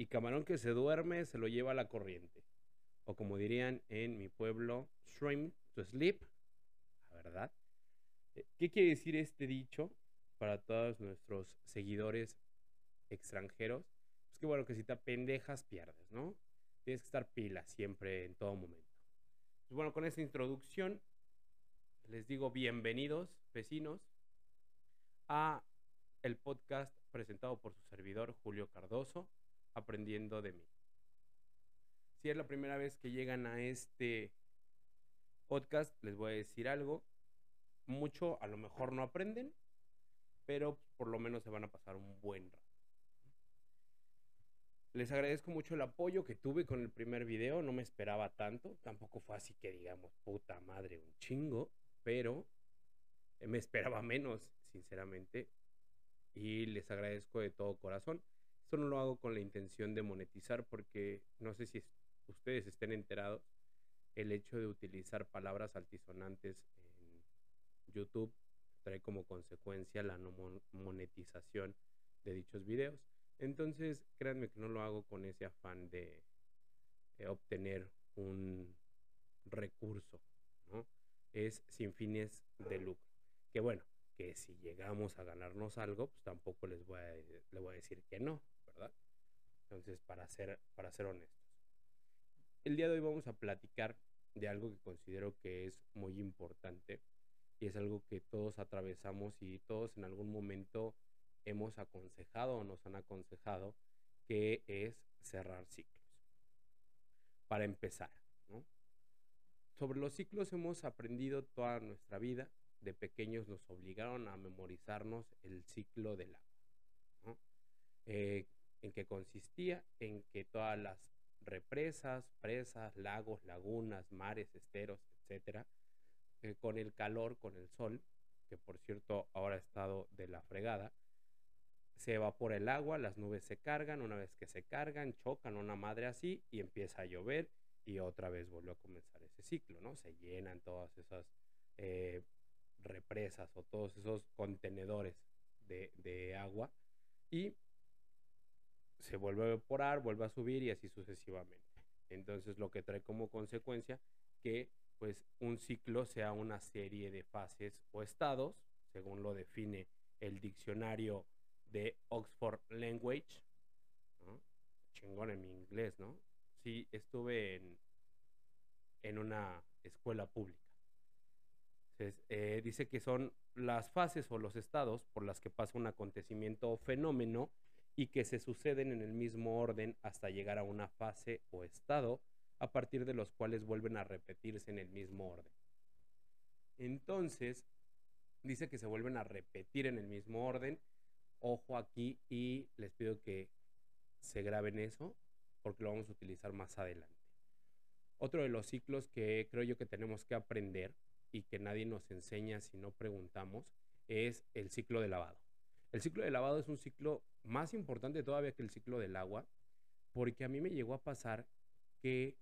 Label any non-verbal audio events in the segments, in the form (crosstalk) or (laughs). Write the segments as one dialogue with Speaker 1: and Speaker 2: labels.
Speaker 1: y camarón que se duerme se lo lleva a la corriente. O como dirían en mi pueblo, swim to sleep, ¿verdad? Eh, ¿Qué quiere decir este dicho para todos nuestros seguidores extranjeros? Pues que bueno, que si te pendejas pierdes, ¿no? Tienes que estar pila siempre, en todo momento. Pues bueno, con esta introducción les digo bienvenidos, vecinos, a el podcast presentado por su servidor Julio Cardoso, Aprendiendo de mí. Si es la primera vez que llegan a este podcast, les voy a decir algo. Mucho a lo mejor no aprenden, pero por lo menos se van a pasar un buen rato. Les agradezco mucho el apoyo que tuve con el primer video, no me esperaba tanto, tampoco fue así que digamos, puta madre, un chingo, pero me esperaba menos, sinceramente, y les agradezco de todo corazón. Esto no lo hago con la intención de monetizar porque no sé si ustedes estén enterados, el hecho de utilizar palabras altisonantes en YouTube trae como consecuencia la no monetización de dichos videos. Entonces, créanme que no lo hago con ese afán de eh, obtener un recurso, ¿no? Es sin fines de lucro. Que bueno, que si llegamos a ganarnos algo, pues tampoco les voy a, les voy a decir que no, ¿verdad? Entonces, para ser, para ser honestos. El día de hoy vamos a platicar de algo que considero que es muy importante y es algo que todos atravesamos y todos en algún momento hemos aconsejado o nos han aconsejado, que es cerrar ciclos. Para empezar, sobre los ciclos hemos aprendido toda nuestra vida. De pequeños nos obligaron a memorizarnos el ciclo del agua. Eh, ¿En qué consistía? En que todas las represas, presas, lagos, lagunas, mares, esteros, etcétera, eh, con el calor, con el sol, que por cierto ahora ha estado de la fregada, se evapora el agua, las nubes se cargan, una vez que se cargan, chocan una madre así y empieza a llover y otra vez vuelve a comenzar ese ciclo, ¿no? Se llenan todas esas eh, represas o todos esos contenedores de, de agua y se vuelve a evaporar, vuelve a subir y así sucesivamente. Entonces lo que trae como consecuencia que pues un ciclo sea una serie de fases o estados, según lo define el diccionario de Oxford Language. Chingón en mi inglés, ¿no? Sí, estuve en, en una escuela pública. Eh, dice que son las fases o los estados por las que pasa un acontecimiento o fenómeno y que se suceden en el mismo orden hasta llegar a una fase o estado a partir de los cuales vuelven a repetirse en el mismo orden. Entonces, dice que se vuelven a repetir en el mismo orden ojo aquí y les pido que se graben eso porque lo vamos a utilizar más adelante. Otro de los ciclos que creo yo que tenemos que aprender y que nadie nos enseña si no preguntamos es el ciclo de lavado. El ciclo de lavado es un ciclo más importante todavía que el ciclo del agua porque a mí me llegó a pasar que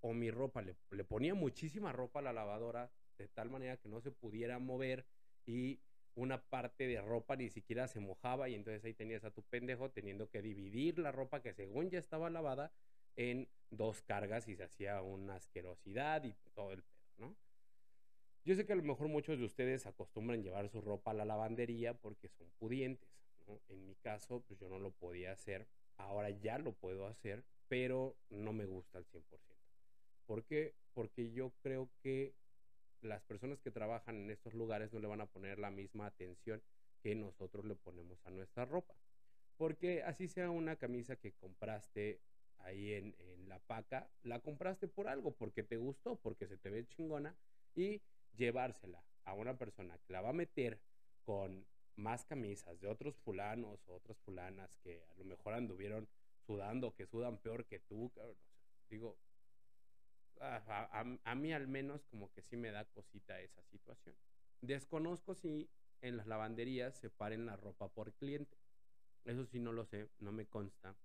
Speaker 1: o mi ropa le, ponía muchísima ropa a la lavadora de tal manera que no se pudiera mover y una parte de ropa ni siquiera se mojaba y entonces ahí tenías a tu pendejo teniendo que dividir la ropa que según ya estaba lavada en dos cargas y se hacía una asquerosidad y todo el pedo, ¿no? Yo sé que a lo mejor muchos de ustedes acostumbran llevar su ropa a la lavandería porque son pudientes, ¿no? En mi caso, pues yo no lo podía hacer, ahora ya lo puedo hacer, pero no me gusta al 100%. ¿Por qué? Porque yo creo que las personas que trabajan en estos lugares no le van a poner la misma atención que nosotros le ponemos a nuestra ropa. Porque así sea una camisa que compraste ahí en, la paca, la compraste por algo, porque te gustó, porque se te ve chingona, y llevársela a una persona que la va a meter con más camisas de otros fulanos o otras fulanas que a lo mejor anduvieron sudando, que sudan peor que tú, digo, a, mí al menos como que sí me da cosita esa situación. Desconozco si en las lavanderías separen la ropa por cliente. Eso sí no lo sé, no me consta.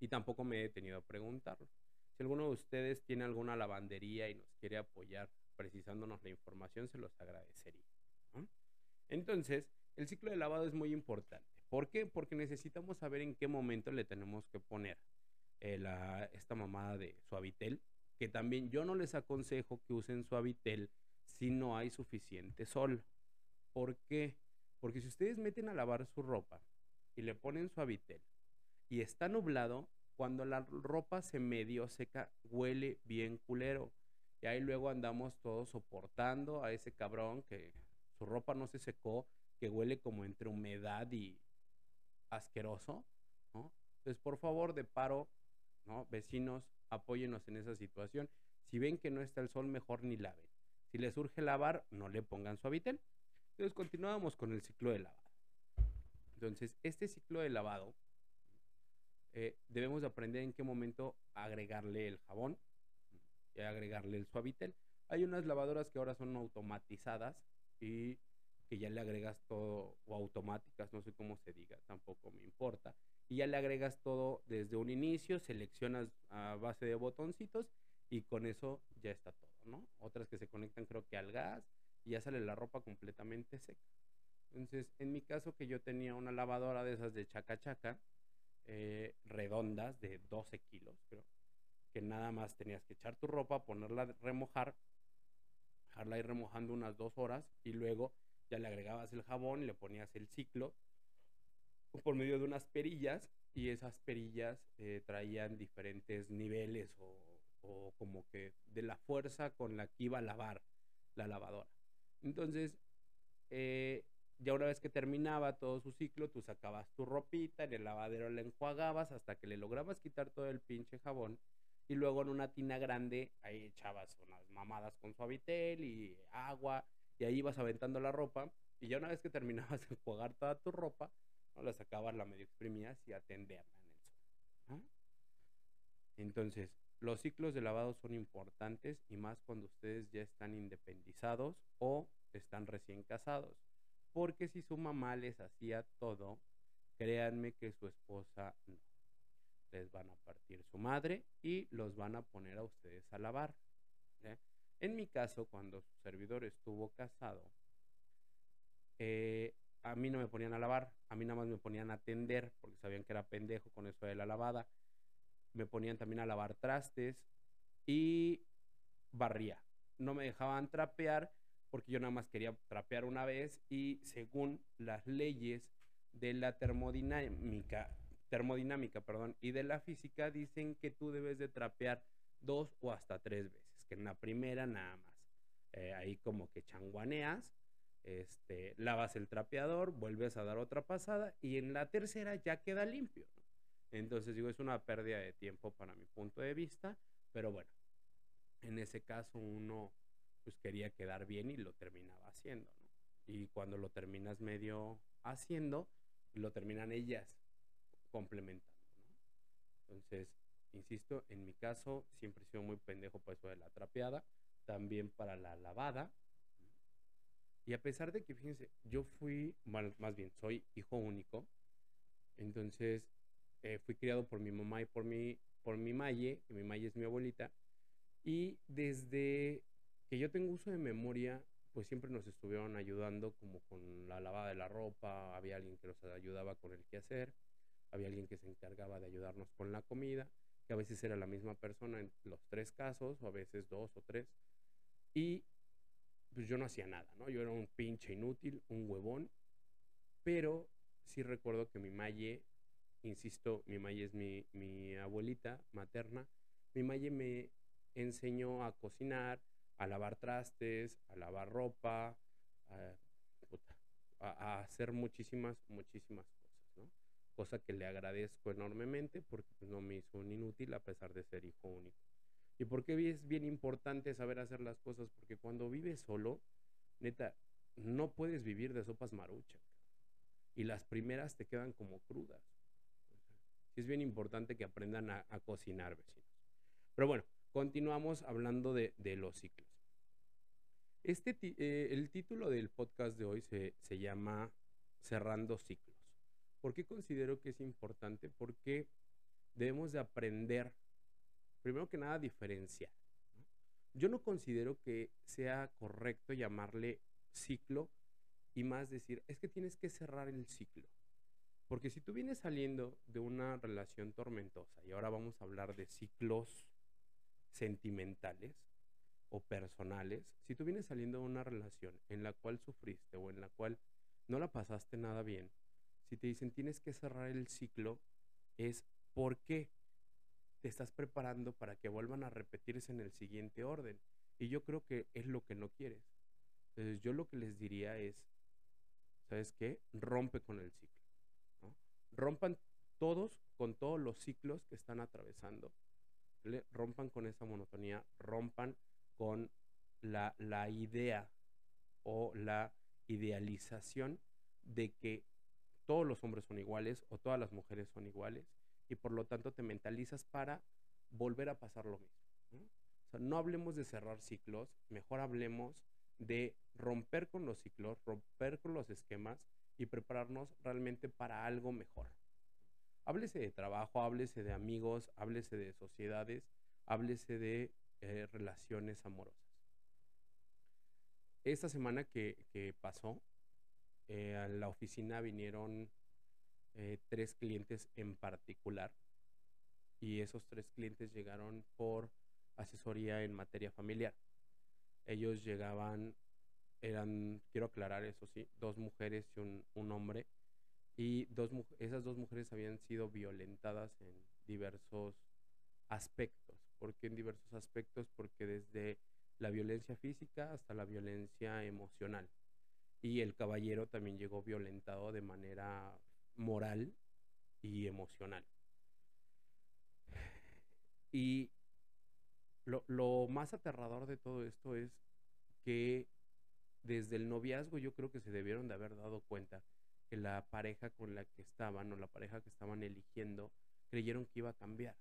Speaker 1: Y tampoco me he detenido a preguntarlo. Si alguno de ustedes tiene alguna lavandería y nos quiere apoyar precisándonos la información, se los agradecería. Entonces, el ciclo de lavado es muy importante. ¿Por qué? Porque necesitamos saber en qué momento le tenemos que poner eh, la, esta mamada de suavitel, que también yo no les aconsejo que usen suavitel si no hay suficiente sol. ¿Por qué? Porque si ustedes meten a lavar su ropa y le ponen suavitel y está nublado, cuando la ropa se medio seca, huele bien culero. Y ahí luego andamos todos soportando a ese cabrón que su ropa no se secó, que huele como entre humedad y asqueroso, ¿no? Entonces, por favor, de paro, ¿no? Vecinos, apóyenos en esa situación. Si ven que no está el sol, mejor ni laven. Si les urge lavar, no le pongan suavitel. Entonces, continuamos con el ciclo de lavado. Entonces, este ciclo de lavado, eh, debemos de aprender en qué momento agregarle el jabón y agregarle el suavitel. Hay unas lavadoras que ahora son automatizadas y que ya le agregas todo, o automáticas, no sé cómo se diga, tampoco me importa. Y ya le agregas todo desde un inicio, seleccionas a base de botoncitos y con eso ya está todo, ¿no? Otras que se conectan creo que al gas y ya sale la ropa completamente seca. Entonces, en mi caso que yo tenía una lavadora de esas de chaca chaca, eh, redondas de 12 kilos, creo, que nada más tenías que echar tu ropa, ponerla a remojar, dejarla ir remojando unas dos horas y luego ya le agregabas el jabón y le ponías el ciclo por medio de unas perillas y esas perillas eh, traían diferentes niveles o, como que de la fuerza con la que iba a lavar la lavadora. Entonces, eh, ya una vez que terminaba todo su ciclo, tú sacabas tu ropita, en el lavadero la enjuagabas hasta que le lograbas quitar todo el pinche jabón y luego en una tina grande ahí echabas unas mamadas con suavitel y agua y ahí ibas aventando la ropa y ya una vez que terminabas de enjuagar toda tu ropa, ¿no? la sacabas, la medio exprimías y atenderla en el sol. Entonces, los ciclos de lavado son importantes y más cuando ustedes ya están independizados o están recién casados. Porque si su mamá les hacía todo, créanme que su esposa no. Les van a partir su madre y los van a poner a ustedes a lavar. En mi caso, cuando su servidor estuvo casado, eh, a mí no me ponían a lavar, a mí nada más me ponían a atender porque sabían que era pendejo con eso de la lavada. Me ponían también a lavar trastes y barría. No me dejaban trapear porque yo nada más quería trapear una vez y según las leyes de la termodinámica, termodinámica, perdón, y de la física dicen que tú debes de trapear dos o hasta tres veces que en la primera nada más. Eh, ahí como que changuaneas, este, lavas el trapeador, vuelves a dar otra pasada y en la tercera ya queda limpio. Entonces digo, es una pérdida de tiempo para mi punto de vista, pero bueno, en ese caso uno pues quería quedar bien y lo terminaba haciendo, Y cuando lo terminas medio haciendo, lo terminan ellas complementando, Entonces, Insisto, en mi caso siempre he sido muy pendejo por eso de la trapeada, también para la lavada. Y a pesar de que, fíjense, yo fui, más bien, soy hijo único, entonces eh, fui criado por mi mamá y por mi, por mi maye, que mi maye es mi abuelita, y desde que yo tengo uso de memoria, pues siempre nos estuvieron ayudando como con la lavada de la ropa, había alguien que nos ayudaba con el quehacer, había alguien que se encargaba de ayudarnos con la comida que a veces era la misma persona en los tres casos, o a veces dos o tres. Y pues yo no hacía nada, ¿no? Yo era un pinche inútil, un huevón, pero sí recuerdo que mi Maye, insisto, mi Maye es mi, mi abuelita materna, mi Maye me enseñó a cocinar, a lavar trastes, a lavar ropa, a, a hacer muchísimas, muchísimas cosa que le agradezco enormemente porque pues, no me hizo un inútil a pesar de ser hijo único. ¿Y por qué es bien importante saber hacer las cosas? Porque cuando vives solo, neta, no puedes vivir de sopas marucha. Y las primeras te quedan como crudas. es bien importante que aprendan a, cocinar, vecinos. Pero bueno, continuamos hablando de, los ciclos. Este, eh, el título del podcast de hoy se, se llama Cerrando ciclos. ¿Por qué considero que es importante? Porque debemos de aprender, primero que nada, diferenciar. Yo no considero que sea correcto llamarle ciclo y más decir, es que tienes que cerrar el ciclo. Porque si tú vienes saliendo de una relación tormentosa, y ahora vamos a hablar de ciclos sentimentales o personales, si tú vienes saliendo de una relación en la cual sufriste o en la cual no la pasaste nada bien, si te dicen tienes que cerrar el ciclo, es porque te estás preparando para que vuelvan a repetirse en el siguiente orden. Y yo creo que es lo que no quieres. Entonces yo lo que les diría es, ¿sabes qué? Rompe con el ciclo. Rompan todos con todos los ciclos que están atravesando. Rompan con esa monotonía, rompan con la, la idea o la idealización de que todos los hombres son iguales o todas las mujeres son iguales y por lo tanto te mentalizas para volver a pasar lo mismo. ¿no? Hablemos de cerrar ciclos, mejor hablemos de romper con los ciclos, romper con los esquemas y prepararnos realmente para algo mejor. Háblese de trabajo, háblese de amigos, háblese de sociedades, háblese de eh, relaciones amorosas. Esta semana que, que pasó, eh, a la oficina vinieron eh, tres clientes en particular y esos tres clientes llegaron por asesoría en materia familiar. Ellos llegaban, eran, quiero aclarar eso sí, dos mujeres y un, un hombre y dos, esas dos mujeres habían sido violentadas en diversos aspectos. ¿Por qué en diversos aspectos? Porque desde la violencia física hasta la violencia emocional y el caballero también llegó violentado de manera moral y emocional. Y lo, más aterrador de todo esto es que desde el noviazgo yo creo que se debieron de haber dado cuenta que la pareja con la que estaban o la pareja que estaban eligiendo creyeron que iba a cambiar.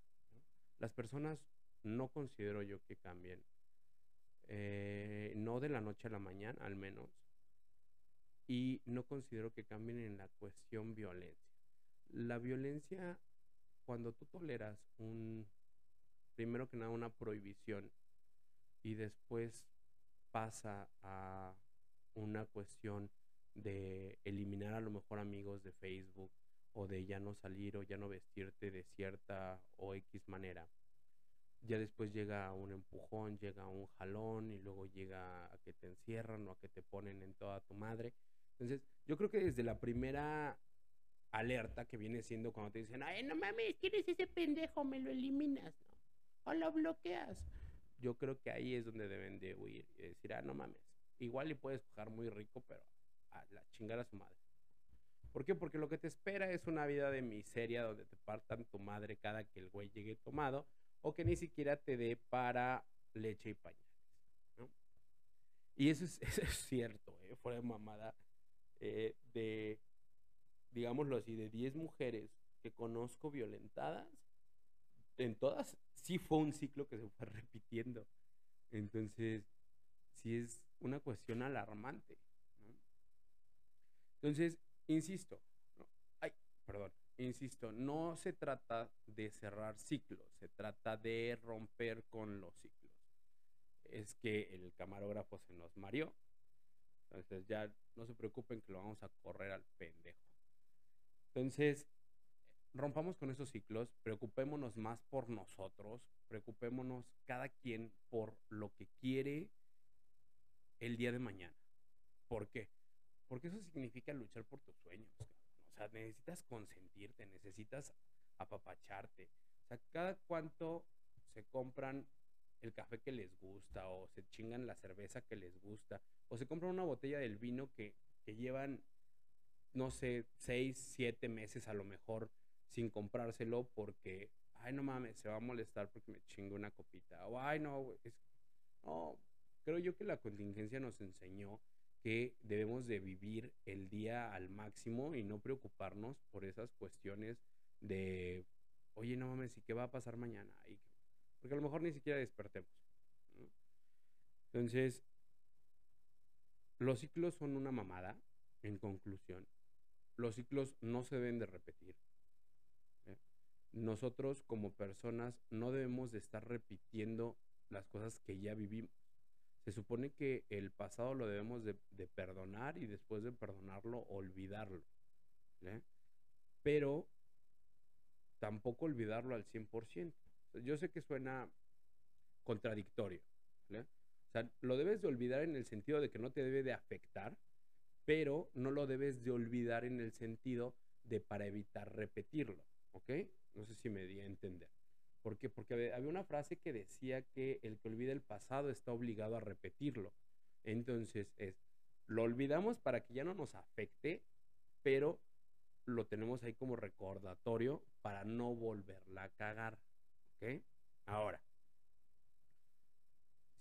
Speaker 1: Las personas no considero yo que cambien, eh, no de la noche a la mañana al menos, y no considero que cambien en la cuestión violencia. La violencia, cuando tú toleras un, primero que nada, una prohibición y después pasa a una cuestión de eliminar a lo mejor amigos de Facebook o de ya no salir o ya no vestirte de cierta o X manera. Ya después llega un empujón, llega un jalón y luego llega a que te encierran o a que te ponen en toda tu madre. Entonces, yo creo que desde la primera alerta que viene siendo cuando te dicen, ay, no mames, ¿quién es ese pendejo? Me lo eliminas, ¿no? O lo bloqueas. Yo creo que ahí es donde deben de huir y decir, ah, no mames. Igual y puedes coger muy rico, pero a la chingada a su madre. ¿Por qué? Porque lo que te espera es una vida de miseria donde te partan tu madre cada que el güey llegue tomado o que ni siquiera te dé para leche y pañales. ¿no? Y eso es, (laughs) eso es cierto, ¿eh? fuera de mamada. Eh, de, digámoslo así, de 10 mujeres que conozco violentadas, en todas sí fue un ciclo que se fue (laughs) repitiendo. Entonces, sí es una cuestión alarmante. Entonces, insisto, ay, perdón, insisto, no se trata de cerrar ciclos, se trata de romper con los ciclos. Es que el camarógrafo se nos mareó, entonces ya no se preocupen que lo vamos a correr al pendejo. Entonces, rompamos con esos ciclos, preocupémonos más por nosotros, preocupémonos cada quien por lo que quiere el día de mañana. ¿Por qué? Porque eso significa luchar por tus sueños. O sea, necesitas consentirte, necesitas apapacharte. O sea, cada cuánto se compran el café que les gusta o se chingan la cerveza que les gusta o se compran una botella del vino que, que llevan, no sé, seis, siete meses a lo mejor sin comprárselo porque, ay, no mames, se va a molestar porque me chingo una copita. O, ay, no, es, no, creo yo que la contingencia nos enseñó que debemos de vivir el día al máximo y no preocuparnos por esas cuestiones de, oye, no mames, ¿y qué va a pasar mañana? Porque a lo mejor ni siquiera despertemos. Entonces, los ciclos son una mamada, en conclusión. Los ciclos no se deben de repetir. ¿eh? Nosotros como personas no debemos de estar repitiendo las cosas que ya vivimos. Se supone que el pasado lo debemos de, perdonar y después de perdonarlo, olvidarlo. ¿eh? pero tampoco olvidarlo al 100%. Yo sé que suena contradictorio. O sea, lo debes de olvidar en el sentido de que no te debe de afectar, pero no lo debes de olvidar en el sentido de para evitar repetirlo, ¿ok? No sé si me di a entender. ¿Por qué? Porque había una frase que decía que el que olvida el pasado está obligado a repetirlo. Entonces es, lo olvidamos para que ya no nos afecte, pero lo tenemos ahí como recordatorio para no volverla a cagar. ¿Ok? Ahora,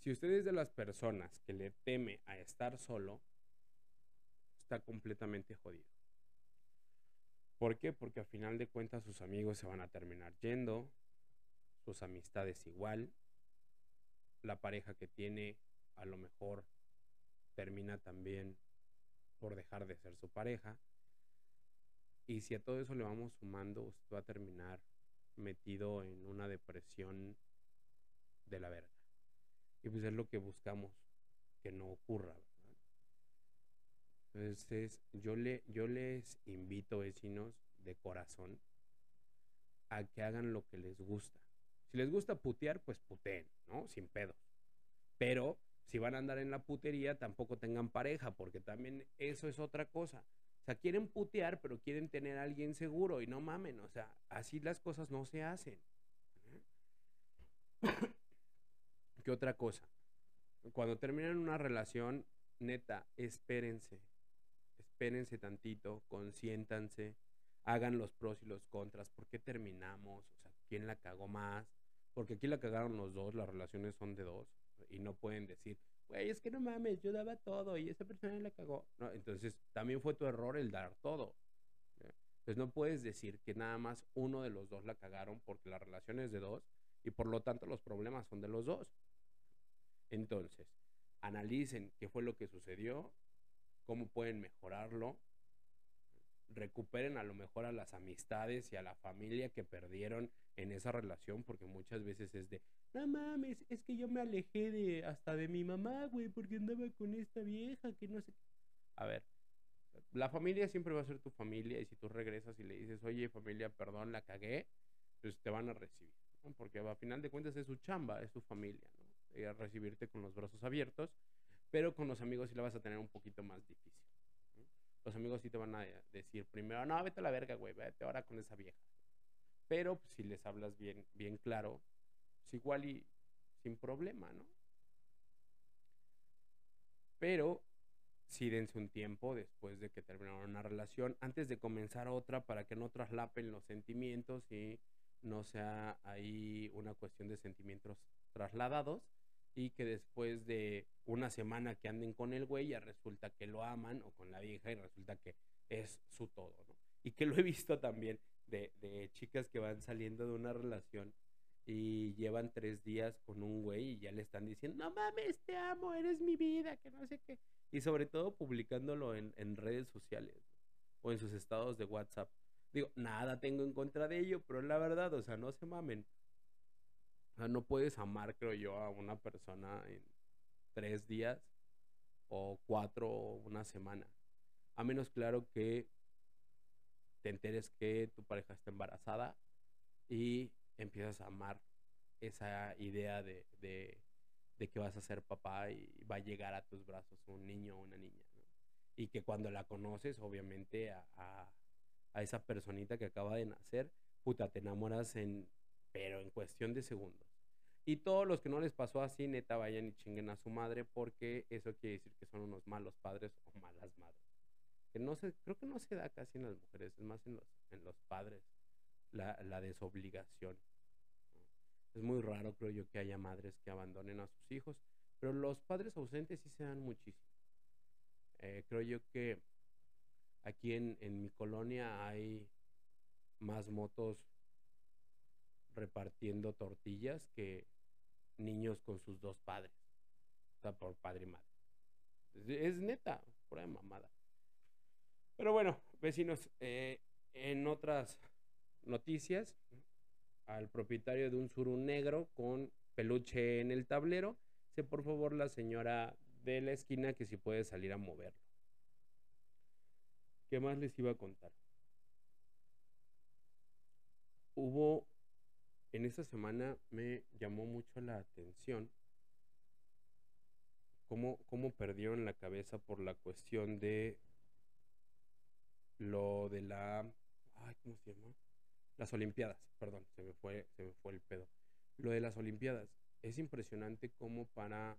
Speaker 1: si usted es de las personas que le teme a estar solo, está completamente jodido. ¿Por qué? Porque a final de cuentas sus amigos se van a terminar yendo, sus amistades igual, la pareja que tiene a lo mejor termina también por dejar de ser su pareja. Y si a todo eso le vamos sumando, usted va a terminar metido en una depresión de la verga. Y pues es lo que buscamos que no ocurra. Entonces, yo, le, yo les invito, vecinos, de corazón, a que hagan lo que les gusta. Si les gusta putear, pues puteen, ¿no? Sin pedo. Pero si van a andar en la putería, tampoco tengan pareja, porque también eso es otra cosa. O sea, quieren putear, pero quieren tener a alguien seguro y no mamen, o sea, así las cosas no se hacen. ¿Qué otra cosa? Cuando terminan una relación, neta, espérense. Espérense tantito, consiéntanse, hagan los pros y los contras. ¿Por qué terminamos? O sea, ¿quién la cagó más? Porque aquí la cagaron los dos, las relaciones son de dos. Y no pueden decir, güey, es que no mames, yo daba todo y esa persona la cagó. Entonces también fue tu error el dar todo. Pues no puedes decir que nada más uno de los dos la cagaron porque la relación es de dos y por lo tanto los problemas son de los dos. Entonces, analicen qué fue lo que sucedió, cómo pueden mejorarlo, recuperen a lo mejor a las amistades y a la familia que perdieron en esa relación, porque muchas veces es de, no mames, es que yo me alejé de hasta de mi mamá, güey, porque andaba con esta vieja que no sé. A ver, la familia siempre va a ser tu familia y si tú regresas y le dices, oye familia, perdón, la cagué, pues te van a recibir, porque a final de cuentas es su chamba, es su familia, ¿no? Y a recibirte con los brazos abiertos, pero con los amigos sí la vas a tener un poquito más difícil. Los amigos sí te van a decir primero, no, vete a la verga, güey, vete ahora con esa vieja. Pero si les hablas bien, bien claro, pues igual y sin problema, ¿no? Pero sí dense un tiempo después de que terminaron una relación, antes de comenzar otra, para que no traslapen los sentimientos y no sea ahí una cuestión de sentimientos trasladados y que después de una semana que anden con el güey ya resulta que lo aman o con la vieja y resulta que es su todo, ¿no? Y que lo he visto también de, de chicas que van saliendo de una relación y llevan tres días con un güey y ya le están diciendo, no mames, te amo, eres mi vida, que no sé qué. Y sobre todo publicándolo en, en redes sociales o en sus estados de WhatsApp. Digo, nada tengo en contra de ello, pero la verdad, o sea, no se mamen. O sea, no puedes amar, creo yo, a una persona en tres días o cuatro o una semana. A menos claro que te enteres que tu pareja está embarazada y empiezas a amar esa idea de, de, que vas a ser papá y va a llegar a tus brazos un niño o una niña. Y que cuando la conoces, obviamente, a, a, a esa personita que acaba de nacer, puta, te enamoras en pero en cuestión de segundos. Y todos los que no les pasó así, neta, vayan y chinguen a su madre, porque eso quiere decir que son unos malos padres o malas madres. Que no se, creo que no se da casi en las mujeres, es más en los, en los padres, la, la desobligación. Es muy raro, creo yo, que haya madres que abandonen a sus hijos, pero los padres ausentes sí se dan muchísimo. Eh, creo yo que aquí en, en mi colonia hay más motos repartiendo tortillas que niños con sus dos padres. O sea, por padre y madre. Es, neta, pura mamada. Pero bueno, vecinos, eh, en otras noticias, al propietario de un suru negro con peluche en el tablero, sé por favor la señora de la esquina que si puede salir a moverlo. ¿Qué más les iba a contar? hubo, en esta semana me llamó mucho la atención cómo, cómo perdieron la cabeza por la cuestión de lo de la, ay, ¿cómo se llama? Las Olimpiadas, perdón, se me fue, se me fue el pedo. Lo de las Olimpiadas, es impresionante cómo para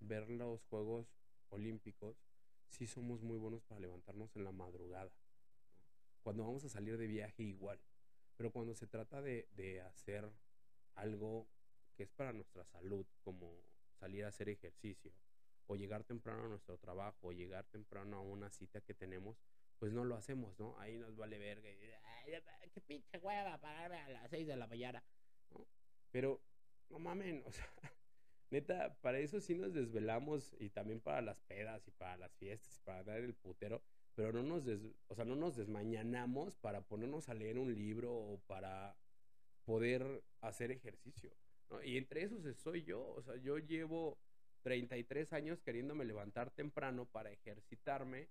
Speaker 1: ver los Juegos Olímpicos, sí somos muy buenos para levantarnos en la madrugada. Cuando vamos a salir de viaje igual. Pero cuando se trata de, de hacer algo que es para nuestra salud, como salir a hacer ejercicio, o llegar temprano a nuestro trabajo, o llegar temprano a una cita que tenemos, pues no lo hacemos, ¿no? Ahí nos vale verga. Qué pinche hueva pararme a las 6 de la mañana, ¿no? Pero, no mamen, (laughs) o sea, neta, para eso sí nos desvelamos y también para las pedas y para las fiestas y para dar el putero, pero no nos, des, o sea, no nos desmañanamos para ponernos a leer un libro o para poder hacer ejercicio. Y entre esos soy yo, o sea, yo llevo 33 años queriéndome levantar temprano para ejercitarme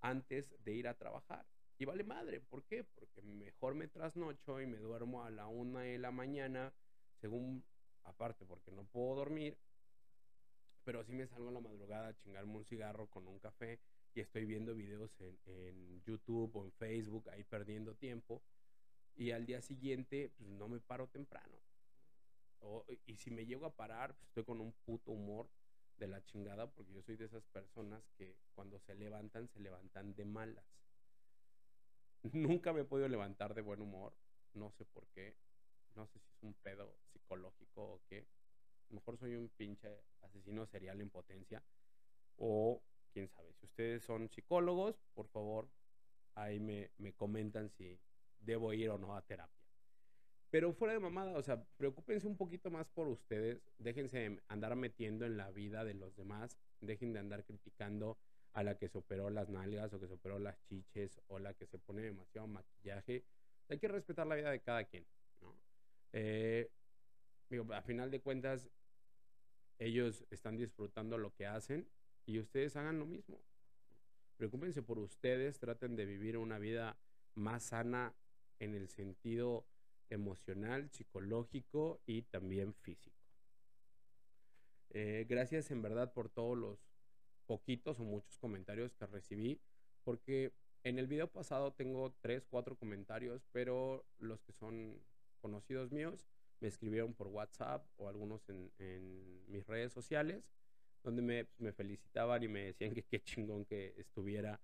Speaker 1: antes de ir a trabajar. Y vale madre, ¿por qué? Porque mejor me trasnocho y me duermo a la una de la mañana, según, aparte porque no puedo dormir, pero sí me salgo a la madrugada a chingarme un cigarro con un café y estoy viendo videos en, en YouTube o en Facebook ahí perdiendo tiempo y al día siguiente pues, no me paro temprano. Y si me llego a parar, pues estoy con un puto humor de la chingada porque yo soy de esas personas que cuando se levantan, se levantan de malas. Nunca me he podido levantar de buen humor, no sé por qué, no sé si es un pedo psicológico o qué. A lo mejor soy un pinche asesino serial en potencia o quién sabe. Si ustedes son psicólogos, por favor, ahí me, me comentan si debo ir o no a terapia. Pero fuera de mamada, o sea, preocúpense un poquito más por ustedes, déjense andar metiendo en la vida de los demás, dejen de andar criticando a la que se operó las nalgas o que se operó las chiches o la que se pone demasiado maquillaje. Hay que respetar la vida de cada quien, ¿no? Eh, digo, a final de cuentas, ellos están disfrutando lo que hacen y ustedes hagan lo mismo. Preocúpense por ustedes, traten de vivir una vida más sana en el sentido emocional, psicológico y también físico. Eh, gracias en verdad por todos los poquitos o muchos comentarios que recibí, porque en el video pasado tengo tres, cuatro comentarios, pero los que son conocidos míos me escribieron por WhatsApp o algunos en, en mis redes sociales, donde me, felicitaban y me decían que qué chingón que estuviera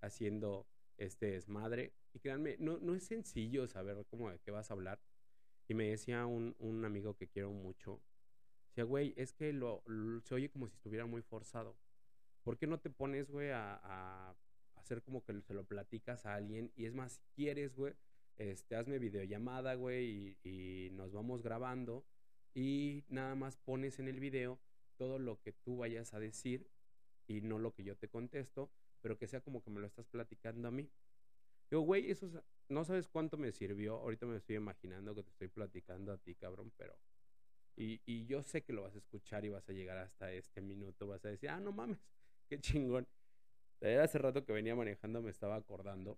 Speaker 1: haciendo este desmadre. Y créanme, no, no es sencillo saber cómo de qué vas a hablar. Y me decía un, un amigo que quiero mucho, decía, güey, es que lo, lo, se oye como si estuviera muy forzado. ¿Por qué no te pones, güey, a, a, hacer como que se lo platicas a alguien? Y es más, si quieres, güey, este, hazme videollamada, güey, y, y nos vamos grabando. Y nada más pones en el video todo lo que tú vayas a decir y no lo que yo te contesto, pero que sea como que me lo estás platicando a mí. Digo, güey, eso es, no sabes cuánto me sirvió. Ahorita me estoy imaginando que te estoy platicando a ti, cabrón, pero. Y, y yo sé que lo vas a escuchar y vas a llegar hasta este minuto. Vas a decir, ah, no mames, (laughs) qué chingón. Hace rato que venía manejando me estaba acordando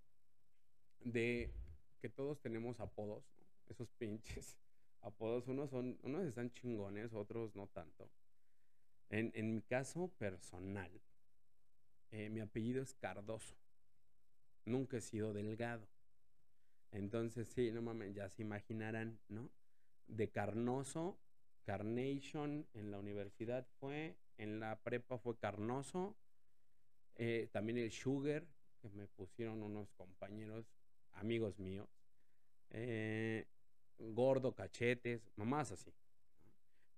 Speaker 1: de que todos tenemos apodos, ¿no? esos pinches (laughs) apodos. Unos son, unos están chingones, otros no tanto. En, en mi caso personal, eh, mi apellido es Cardoso. Nunca he sido delgado. Entonces, sí, no mames, ya se imaginarán, ¿no? De Carnoso, Carnation en la universidad fue, en la prepa fue Carnoso, eh, también el Sugar, que me pusieron unos compañeros, amigos míos, eh, gordo, cachetes, mamás así.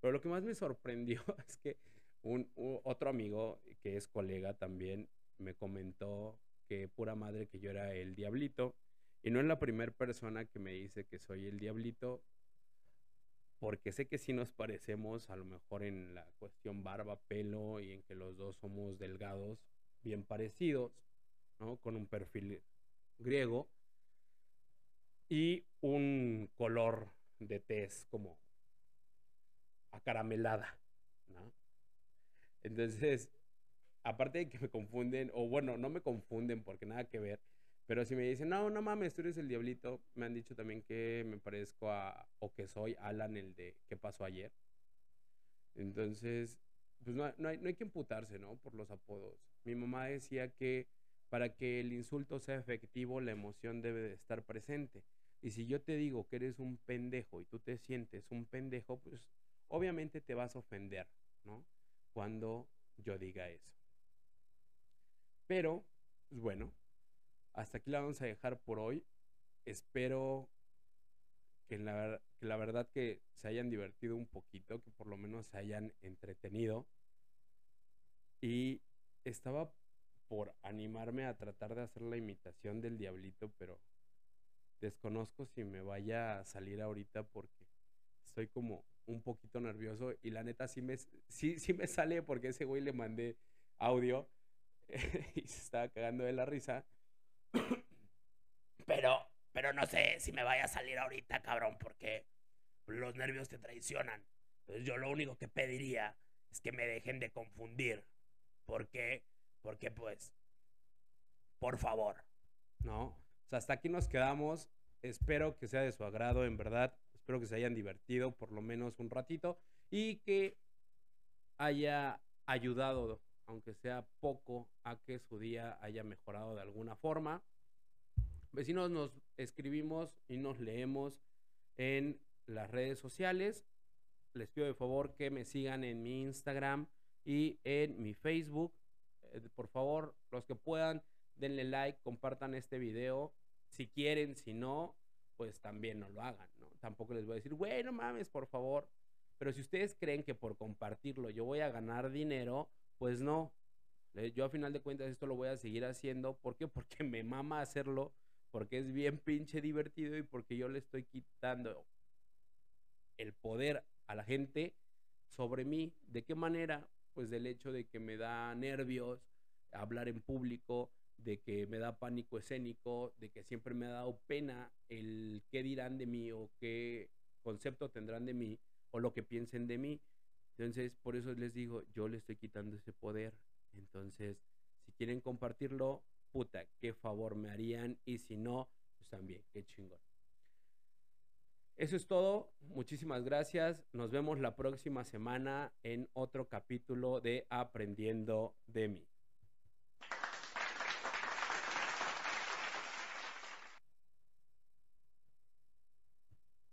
Speaker 1: Pero lo que más me sorprendió (laughs) es que un, otro amigo que es colega también me comentó que pura madre que yo era el diablito. Y no es la primera persona que me dice que soy el diablito, porque sé que sí nos parecemos a lo mejor en la cuestión barba, pelo y en que los dos somos delgados, bien parecidos, ¿no? Con un perfil griego y un color de tez como acaramelada. Entonces, aparte de que me confunden, o bueno, no me confunden porque nada que ver, Pero si me dicen, no, no mames, tú eres el diablito, me han dicho también que me parezco a, o que soy Alan, el de ¿qué pasó ayer? Entonces, pues no, no, hay, no hay que imputarse, ¿no? Por los apodos. Mi mamá decía que para que el insulto sea efectivo, la emoción debe de estar presente. Y si yo te digo que eres un pendejo y tú te sientes un pendejo, pues obviamente te vas a ofender, ¿no? Cuando yo diga eso. Pero, pues bueno, hasta aquí la vamos a dejar por hoy. Espero que la, que la verdad que se hayan divertido un poquito, que por lo menos se hayan entretenido. Y estaba por animarme a tratar de hacer la imitación del diablito, pero desconozco si me vaya a salir ahorita porque estoy como un poquito nervioso y la neta sí me, sí, sí me sale porque ese güey le mandé audio (laughs) y se estaba cagando de la risa.
Speaker 2: Pero, pero no sé si me vaya a salir ahorita, cabrón, porque los nervios te traicionan. Entonces yo lo único que pediría es que me dejen de confundir. ¿Por qué? Porque pues, por favor.
Speaker 1: ¿No? Hasta aquí nos quedamos. Espero que sea de su agrado, en verdad. Espero que se hayan divertido por lo menos un ratito y que haya ayudado, aunque sea poco, a que su día haya mejorado de alguna forma. Vecinos, nos escribimos y nos leemos en las redes sociales. Les pido de favor que me sigan en mi Instagram y en mi Facebook. Eh, por favor, los que puedan, denle like, compartan este video. Si quieren, si no, pues también no lo hagan. Tampoco les voy a decir, güey, no mames, por favor. Pero si ustedes creen que por compartirlo yo voy a ganar dinero, pues no. Yo a final de cuentas esto lo voy a seguir haciendo. ¿Por qué? (laughs) Porque me mama hacerlo, porque es bien pinche divertido y porque yo le estoy quitando el poder a la gente sobre mí. ¿De qué manera? Pues del hecho de que me da nervios hablar en público, de que me da pánico escénico, de que siempre me ha dado pena el qué dirán de mí o qué concepto tendrán de mí o lo que piensen de mí. Entonces, por eso les digo, yo le estoy quitando ese poder. Entonces, si quieren compartirlo, puta, qué favor me harían y si no, pues también, qué chingón. Eso es todo. Muchísimas gracias. Nos vemos la próxima semana en otro capítulo de Aprendiendo de mí.